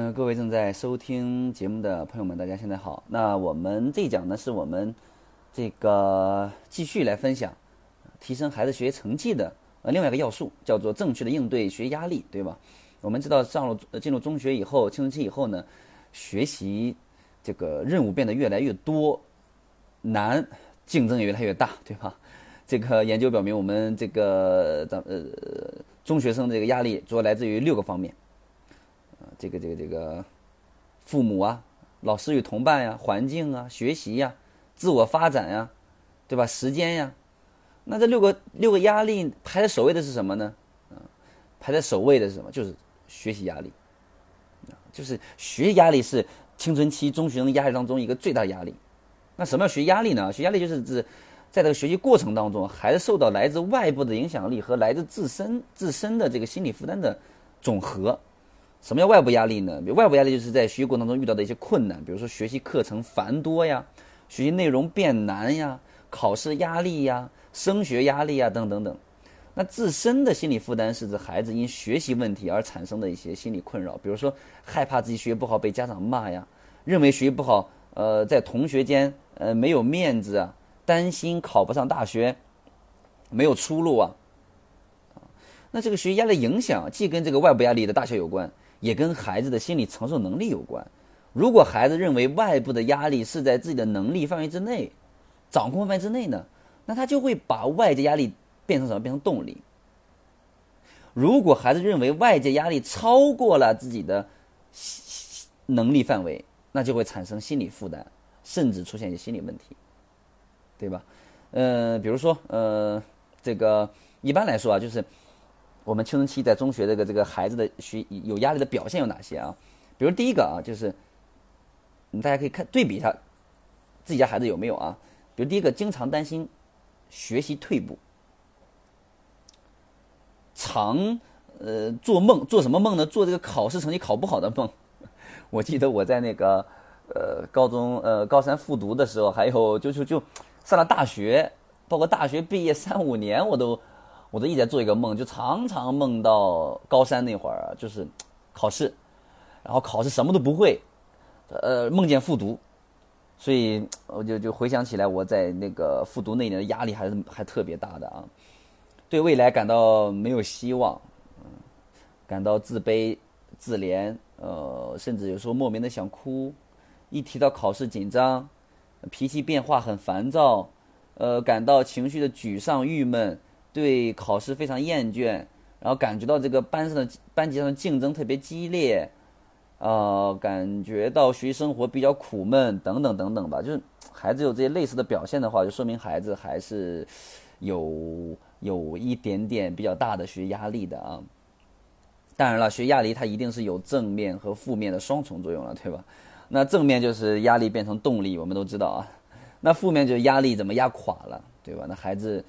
嗯，各位正在收听节目的朋友们，大家现在好。那我们这一讲呢，是我们这个继续来分享提升孩子学习成绩的呃另外一个要素，叫做正确的应对学习压力，对吧？我们知道上了进入中学以后，青春期以后呢，学习这个任务变得越来越多，难，竞争也越来越大，对吧？这个研究表明，我们这个咱呃中学生的这个压力主要来自于六个方面。这个这个这个，父母啊，老师与同伴呀，环境啊，学习呀，自我发展呀，对吧？时间呀，那这六个六个压力排在首位的是什么呢？啊，排在首位的是什么？就是学习压力，就是学习压力是青春期中学生压力当中一个最大压力。那什么叫学习压力呢？学习压力就是指在这个学习过程当中，孩子受到来自外部的影响力和来自自身自身的这个心理负担的总和。什么叫外部压力呢？外部压力就是在学习过程中遇到的一些困难，比如说学习课程繁多呀，学习内容变难呀，考试压力呀，升学压力呀，等等等。那自身的心理负担是指孩子因学习问题而产生的一些心理困扰，比如说害怕自己学习不好被家长骂呀，认为学习不好，呃，在同学间呃没有面子啊，担心考不上大学，没有出路啊。那这个学习压力影响既跟这个外部压力的大小有关。也跟孩子的心理承受能力有关。如果孩子认为外部的压力是在自己的能力范围之内、掌控范围之内呢，那他就会把外界压力变成什么？变成动力。如果孩子认为外界压力超过了自己的能力范围，那就会产生心理负担，甚至出现一些心理问题，对吧？呃，比如说，呃，这个一般来说啊，就是。我们青春期在中学这个这个孩子的学有压力的表现有哪些啊？比如第一个啊，就是大家可以看对比一下自己家孩子有没有啊？比如第一个，经常担心学习退步，常呃做梦，做什么梦呢？做这个考试成绩考不好的梦。我记得我在那个呃高中呃高三复读的时候，还有就就就上了大学，包括大学毕业三五年，我都。我都一直在做一个梦，就常常梦到高三那会儿，就是考试，然后考试什么都不会，呃，梦见复读，所以我就就回想起来，我在那个复读那年的压力还是还特别大的啊，对未来感到没有希望，嗯，感到自卑、自怜，呃，甚至有时候莫名的想哭，一提到考试紧张，脾气变化很烦躁，呃，感到情绪的沮丧、郁闷。对考试非常厌倦，然后感觉到这个班上的班级上的竞争特别激烈，呃，感觉到学习生活比较苦闷等等等等吧。就是孩子有这些类似的表现的话，就说明孩子还是有有一点点比较大的学压力的啊。当然了，学压力它一定是有正面和负面的双重作用了，对吧？那正面就是压力变成动力，我们都知道啊。那负面就是压力怎么压垮了，对吧？那孩子。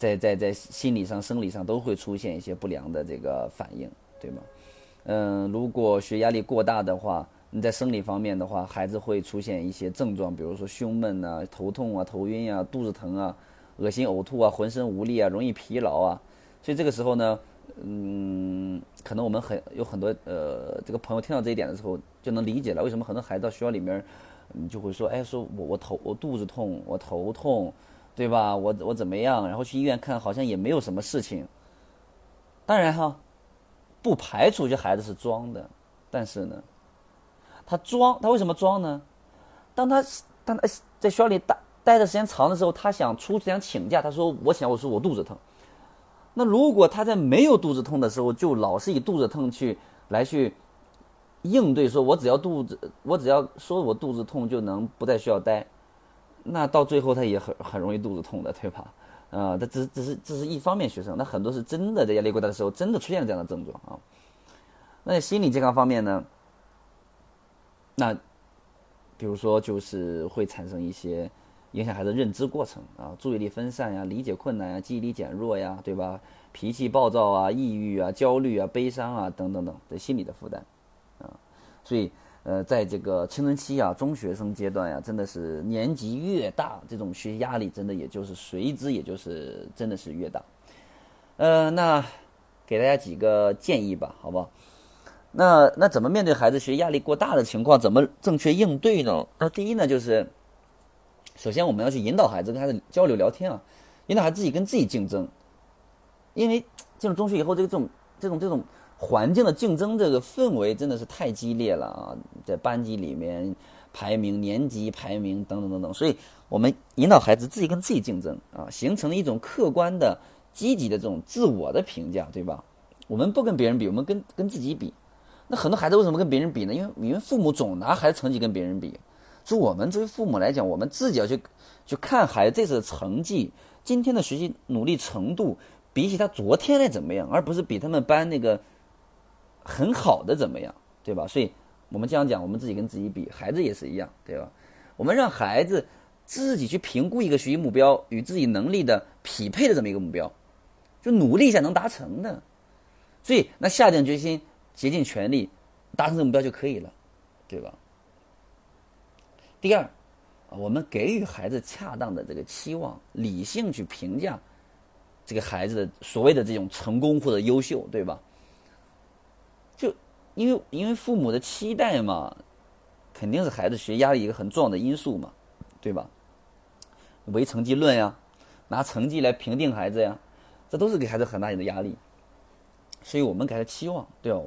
在在在心理上、生理上都会出现一些不良的这个反应，对吗？嗯，如果学压力过大的话，你在生理方面的话，孩子会出现一些症状，比如说胸闷啊、头痛啊、头晕啊、肚子疼啊、恶心呕吐啊、浑身无力啊、容易疲劳啊。所以这个时候呢，嗯，可能我们很有很多呃，这个朋友听到这一点的时候，就能理解了为什么很多孩子到学校里面，你就会说，哎，说我我头我肚子痛，我头痛。对吧？我我怎么样？然后去医院看，好像也没有什么事情。当然哈，不排除这孩子是装的，但是呢，他装，他为什么装呢？当他当他在学校里待待的时间长的时候，他想出去想请假，他说我想我说我肚子疼。那如果他在没有肚子痛的时候，就老是以肚子痛去来去应对，说我只要肚子，我只要说我肚子痛就能不在学校待。那到最后他也很很容易肚子痛的，对吧？啊，他只只是这是一方面学生，那很多是真的在压力过大的时候，真的出现了这样的症状啊。那心理健康方面呢？那比如说就是会产生一些影响孩子认知过程啊，注意力分散呀，理解困难呀，记忆力减弱呀，对吧？脾气暴躁啊，抑郁啊，焦虑啊，悲伤啊，等等等的心理的负担啊，所以。呃，在这个青春期啊，中学生阶段呀，真的是年级越大，这种学习压力真的也就是随之也就是真的是越大。呃，那给大家几个建议吧，好不好？那那怎么面对孩子学习压力过大的情况？怎么正确应对呢？那第一呢，就是首先我们要去引导孩子跟孩子交流聊天啊，引导孩子自己跟自己竞争，因为进入中学以后，这个这种这种这种环境的竞争这个氛围真的是太激烈了啊，在班级里面排名、年级排名等等等等，所以我们引导孩子自己跟自己竞争啊，形成了一种客观的、积极的这种自我的评价，对吧？我们不跟别人比，我们跟跟自己比。那很多孩子为什么跟别人比呢？因为因为父母总拿孩子成绩跟别人比，所以我们作为父母来讲，我们自己要去去看孩子这次的成绩，今天的学习努力程度，比起他昨天的怎么样，而不是比他们班那个很好的怎么样，对吧？所以我们经常讲，我们自己跟自己比，孩子也是一样，对吧？我们让孩子自己去评估一个学习目标与自己能力的匹配的这么一个目标，就努力一下能达成的，所以那下定决心。竭尽全力达成这个目标就可以了，对吧？第二，我们给予孩子恰当的这个期望，理性去评价这个孩子的所谓的这种成功或者优秀，对吧？因为因为父母的期待嘛，肯定是孩子学压力一个很重要的因素嘛，对吧？唯成绩论呀，拿成绩来评定孩子呀，这都是给孩子很大的压力。所以我们给他期望，对吧？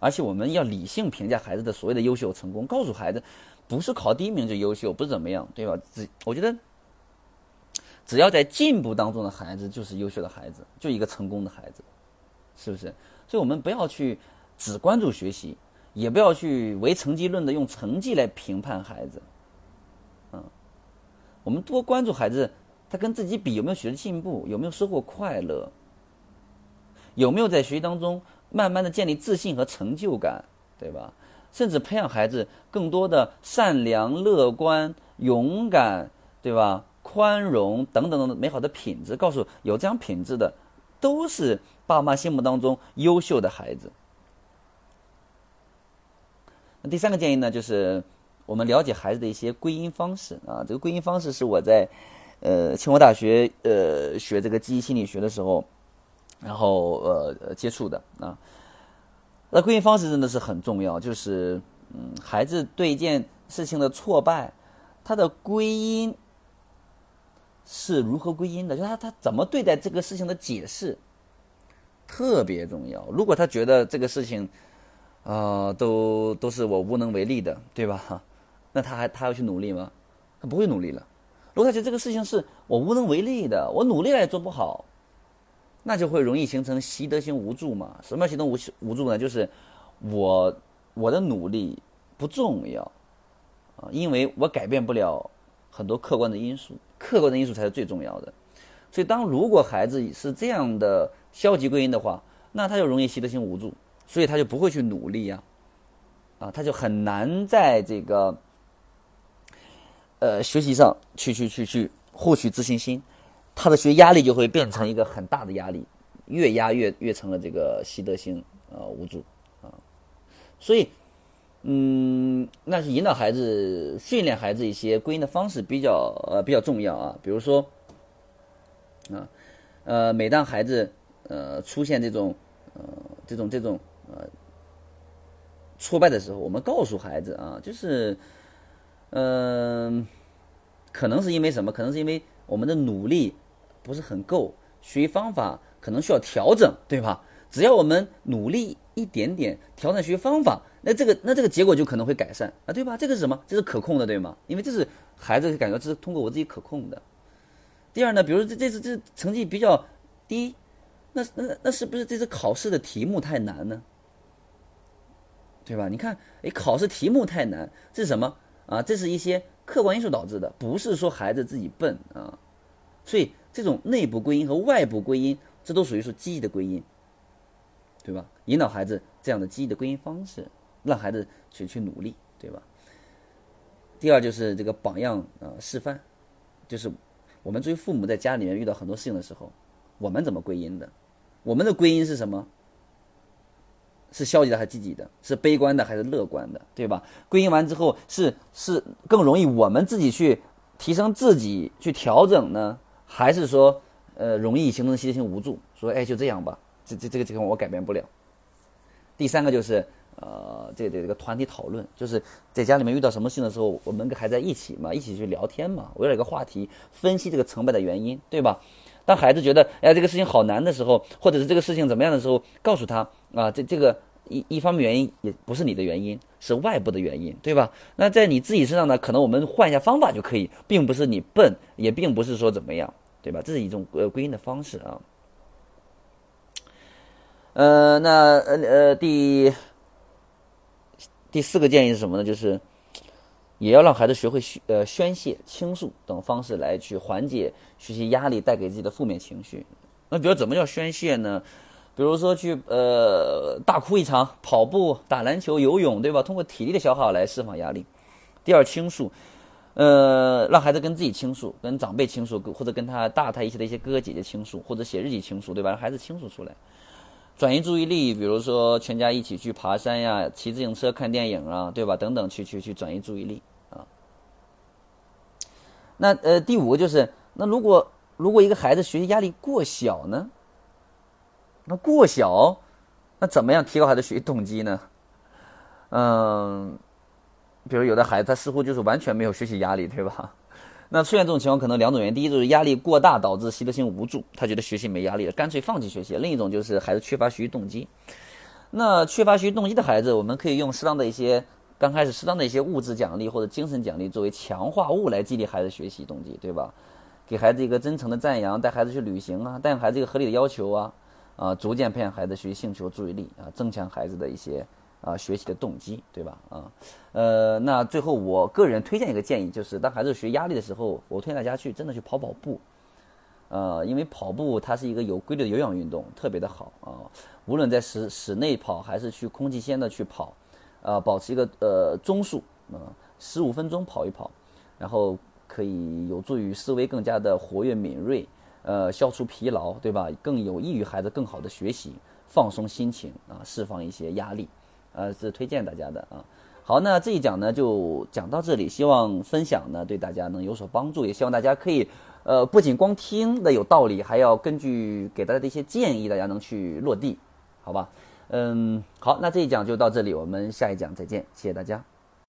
而且我们要理性评价孩子的所谓的优秀成功，告诉孩子，不是考第一名就优秀，不是怎么样，对吧？只我觉得，只要在进步当中的孩子就是优秀的孩子，就一个成功的孩子，是不是？所以我们不要去只关注学习，也不要去唯成绩论的用成绩来评判孩子，嗯，我们多关注孩子，他跟自己比有没有学习进步，有没有收获快乐，有没有在学习当中。慢慢的建立自信和成就感，对吧？甚至培养孩子更多的善良、乐观、勇敢，对吧？宽容等等等等美好的品质，告诉有这样品质的，都是爸妈心目当中优秀的孩子。第三个建议呢，就是我们了解孩子的一些归因方式啊。这个归因方式是我在呃清华大学呃学这个记忆心理学的时候。然后呃接触的啊，那归因方式真的是很重要。就是嗯，孩子对一件事情的挫败，他的归因是如何归因的？就他他怎么对待这个事情的解释特别重要。如果他觉得这个事情啊都都是我无能为力的，对吧？那他还他要去努力吗？他不会努力了。如果他觉得这个事情是我无能为力的，我努力了也做不好。那就会容易形成习得性无助嘛？什么叫习得无无助呢？就是我我的努力不重要啊，因为我改变不了很多客观的因素，客观的因素才是最重要的。所以，当如果孩子是这样的消极归因的话，那他就容易习得性无助，所以他就不会去努力呀，啊，他就很难在这个呃学习上去去去去获取自信心。他的学压力就会变成一个很大的压力，越压越越成了这个习得性呃无助啊，所以嗯，那是引导孩子、训练孩子一些归因的方式比较呃比较重要啊。比如说啊呃，每当孩子呃出现这种呃这种这种呃挫败的时候，我们告诉孩子啊，就是嗯，可能是因为什么？可能是因为我们的努力。不是很够，学习方法可能需要调整，对吧？只要我们努力一点点调整学习方法，那这个那这个结果就可能会改善啊，对吧？这个是什么？这是可控的，对吗？因为这是孩子感觉这是通过我自己可控的。第二呢，比如这这次这成绩比较低，那那那是不是这次考试的题目太难呢？对吧？你看，哎，考试题目太难，这是什么啊？这是一些客观因素导致的，不是说孩子自己笨啊，所以。这种内部归因和外部归因，这都属于说积极的归因，对吧？引导孩子这样的积极的归因方式，让孩子去去努力，对吧？第二就是这个榜样啊示范，就是我们作为父母在家里面遇到很多事情的时候，我们怎么归因的？我们的归因是什么？是消极的还是积极的？是悲观的还是乐观的？对吧？归因完之后，是是更容易我们自己去提升自己去调整呢？还是说，呃，容易形成习得性无助，说，哎，就这样吧，这这这个情况我改变不了。第三个就是，呃，这这个团体讨论，就是在家里面遇到什么事情的时候，我们跟孩子在一起嘛，一起去聊天嘛，围绕一个话题分析这个成败的原因，对吧？当孩子觉得哎这个事情好难的时候，或者是这个事情怎么样的时候，告诉他啊，这这个一一方面原因也不是你的原因，是外部的原因，对吧？那在你自己身上呢，可能我们换一下方法就可以，并不是你笨，也并不是说怎么样，对吧？这是一种呃归因的方式啊。呃，那呃呃第。第四个建议是什么呢？就是，也要让孩子学会宣呃宣泄、倾诉等方式来去缓解学习压力带给自己的负面情绪。那比如怎么叫宣泄呢？比如说去呃大哭一场，跑步、打篮球、游泳，对吧？通过体力的消耗来释放压力。第二，倾诉，呃，让孩子跟自己倾诉，跟长辈倾诉，或者跟他大他一些的一些哥哥姐姐倾诉，或者写日记倾诉，对吧？让孩子倾诉出来。转移注意力，比如说全家一起去爬山呀，骑自行车看电影啊，对吧？等等，去去去转移注意力。那呃，第五个就是，那如果如果一个孩子学习压力过小呢？那过小，那怎么样提高孩子学习动机呢？嗯，比如有的孩子他似乎就是完全没有学习压力，对吧？那出现这种情况可能两种原因，第一就是压力过大导致习得性无助，他觉得学习没压力了，干脆放弃学习；另一种就是孩子缺乏学习动机。那缺乏学习动机的孩子，我们可以用适当的一些刚开始适当的一些物质奖励或者精神奖励作为强化物来激励孩子学习动机，对吧？给孩子一个真诚的赞扬，带孩子去旅行啊，带孩子一个合理的要求啊，啊，逐渐培养孩子学习兴趣和注意力啊，增强孩子的一些。啊，学习的动机，对吧？啊，呃，那最后我个人推荐一个建议，就是当孩子学压力的时候，我推荐大家去真的去跑跑步，呃，因为跑步它是一个有规律的有氧运动，特别的好啊。无论在室室内跑还是去空气鲜的去跑，啊，保持一个呃中速，嗯，十五分钟跑一跑，然后可以有助于思维更加的活跃敏锐，呃，消除疲劳，对吧？更有益于孩子更好的学习，放松心情啊，释放一些压力。呃，是推荐大家的啊。好，那这一讲呢就讲到这里，希望分享呢对大家能有所帮助，也希望大家可以，呃，不仅光听的有道理，还要根据给大家的一些建议，大家能去落地，好吧？嗯，好，那这一讲就到这里，我们下一讲再见，谢谢大家。